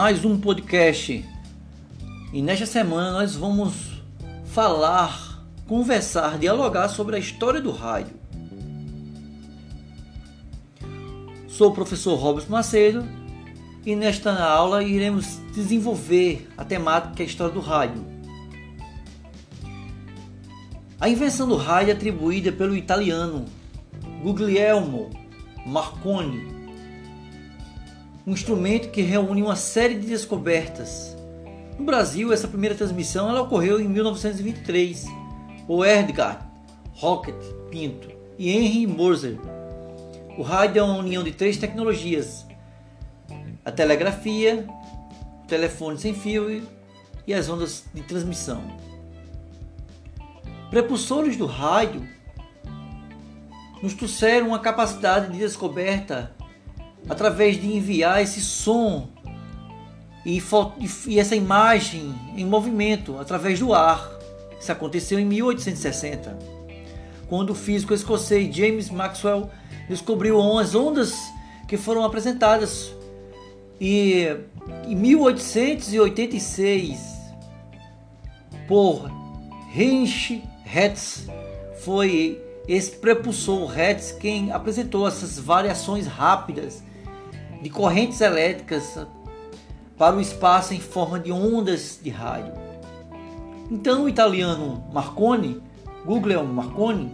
mais um podcast. E nesta semana nós vamos falar, conversar, dialogar sobre a história do rádio. Sou o professor Robson Macedo e nesta aula iremos desenvolver a temática é a história do rádio. A invenção do rádio é atribuída pelo italiano Guglielmo Marconi, um instrumento que reúne uma série de descobertas. No Brasil, essa primeira transmissão ela ocorreu em 1923. O Edgar Rocket Pinto e Henry Moser. O rádio é uma união de três tecnologias: a telegrafia, o telefone sem fio e as ondas de transmissão. Prepulsores do rádio nos trouxeram uma capacidade de descoberta através de enviar esse som e, e, essa imagem em movimento através do ar. Isso aconteceu em 1860, quando o físico escocês James Maxwell descobriu as ondas que foram apresentadas. E em 1886, por Heinrich Hertz, foi esse prepulsor Hertz quem apresentou essas variações rápidas de correntes elétricas para o espaço em forma de ondas de rádio. Então o italiano Marconi, Guglielmo Marconi,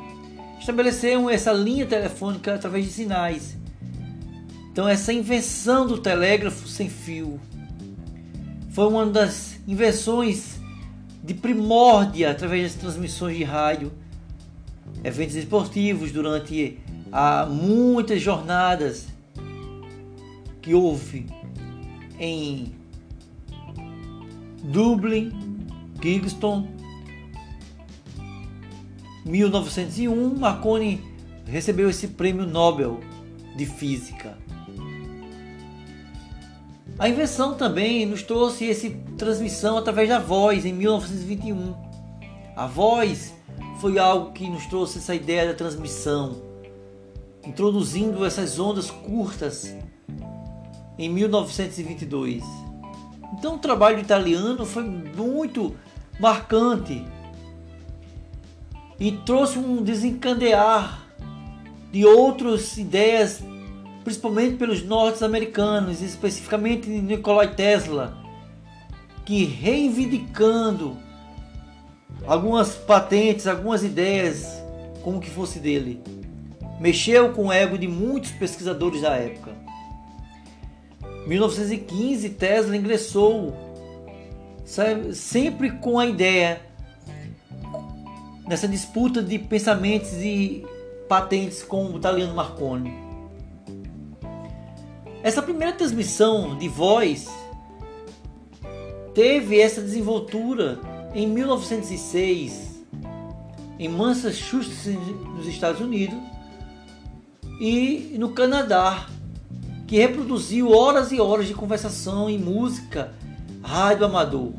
estabeleceu essa linha telefônica através de sinais. Então essa invenção do telégrafo sem fio foi uma das invenções de primórdia através das transmissões de rádio, eventos esportivos durante a, muitas jornadas que houve em Dublin, Kingston, 1901, Marconi recebeu esse prêmio Nobel de Física. A invenção também nos trouxe essa transmissão através da voz em 1921. A voz foi algo que nos trouxe essa ideia da transmissão, introduzindo essas ondas curtas em 1922. Então o trabalho italiano foi muito marcante e trouxe um desencandear de outras ideias, principalmente pelos norte-americanos, especificamente Nikola Tesla, que reivindicando algumas patentes, algumas ideias como que fosse dele, mexeu com o ego de muitos pesquisadores da época. 1915, Tesla ingressou sempre com a ideia nessa disputa de pensamentos e patentes com o italiano Marconi. Essa primeira transmissão de voz teve essa desenvoltura em 1906 em Massachusetts, nos Estados Unidos, e no Canadá, que reproduziu horas e horas de conversação e música. Rádio amador.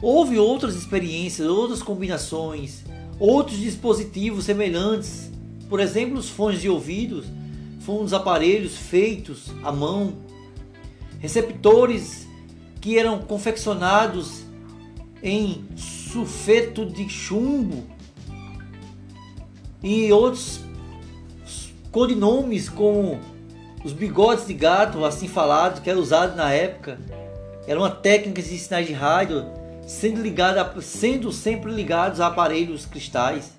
Houve outras experiências, outras combinações, outros dispositivos semelhantes, por exemplo, os fones de ouvidos, foram os aparelhos feitos à mão, receptores que eram confeccionados em sulfeto de chumbo. E outros codinomes como os bigodes de gato, assim falado, que era usado na época, era uma técnica de sinais de rádio sendo, ligada, sendo sempre ligados a aparelhos cristais.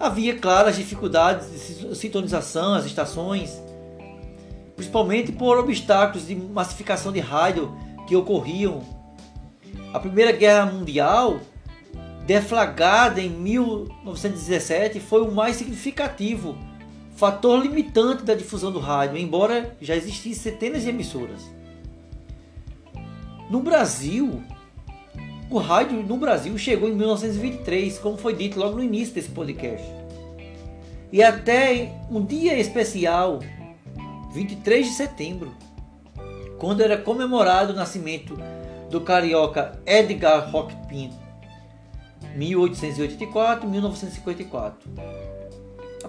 Havia, claro, as dificuldades de sintonização, as estações, principalmente por obstáculos de massificação de rádio que ocorriam. A Primeira Guerra Mundial, deflagrada em 1917, foi o mais significativo fator limitante da difusão do rádio, embora já existissem centenas de emissoras. No Brasil, o rádio no Brasil chegou em 1923, como foi dito logo no início desse podcast. E até um dia especial, 23 de setembro, quando era comemorado o nascimento do carioca Edgar Roque Pinto, 1884-1954.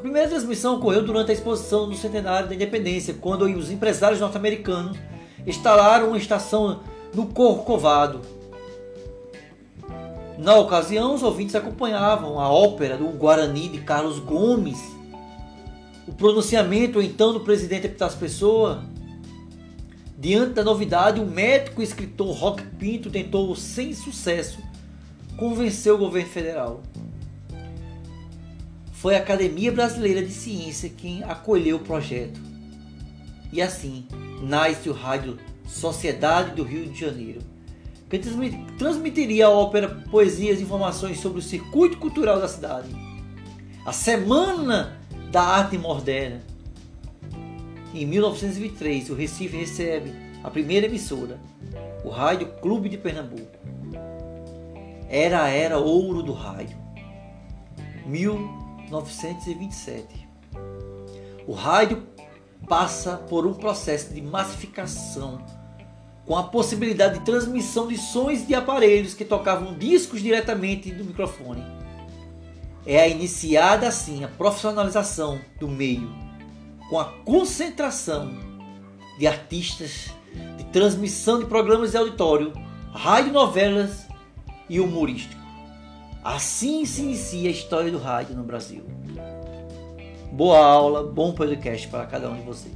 Primeira transmissão ocorreu durante a exposição do centenário da independência, quando os empresários norte-americanos instalaram uma estação no Corcovado. Na ocasião, os ouvintes acompanhavam a ópera do Guarani de Carlos Gomes, o pronunciamento então do presidente Epitácio Pessoa. Diante da novidade, o médico e escritor Roque Pinto tentou, sem sucesso, convencer o governo federal. Foi a Academia Brasileira de Ciência quem acolheu o projeto. E assim nasce o rádio Sociedade do Rio de Janeiro, que transmitiria a ópera, poesias e informações sobre o circuito cultural da cidade. A Semana da Arte Moderna. Em 1923, o Recife recebe a primeira emissora, o Rádio Clube de Pernambuco. Era a era ouro do rádio. 1927. O rádio passa por um processo de massificação com a possibilidade de transmissão de sons de aparelhos que tocavam discos diretamente do microfone. É a iniciada assim a profissionalização do meio, com a concentração de artistas de transmissão de programas de auditório, radionovelas e humorístico. Assim se inicia a história do rádio no Brasil. Boa aula, bom podcast para cada um de vocês.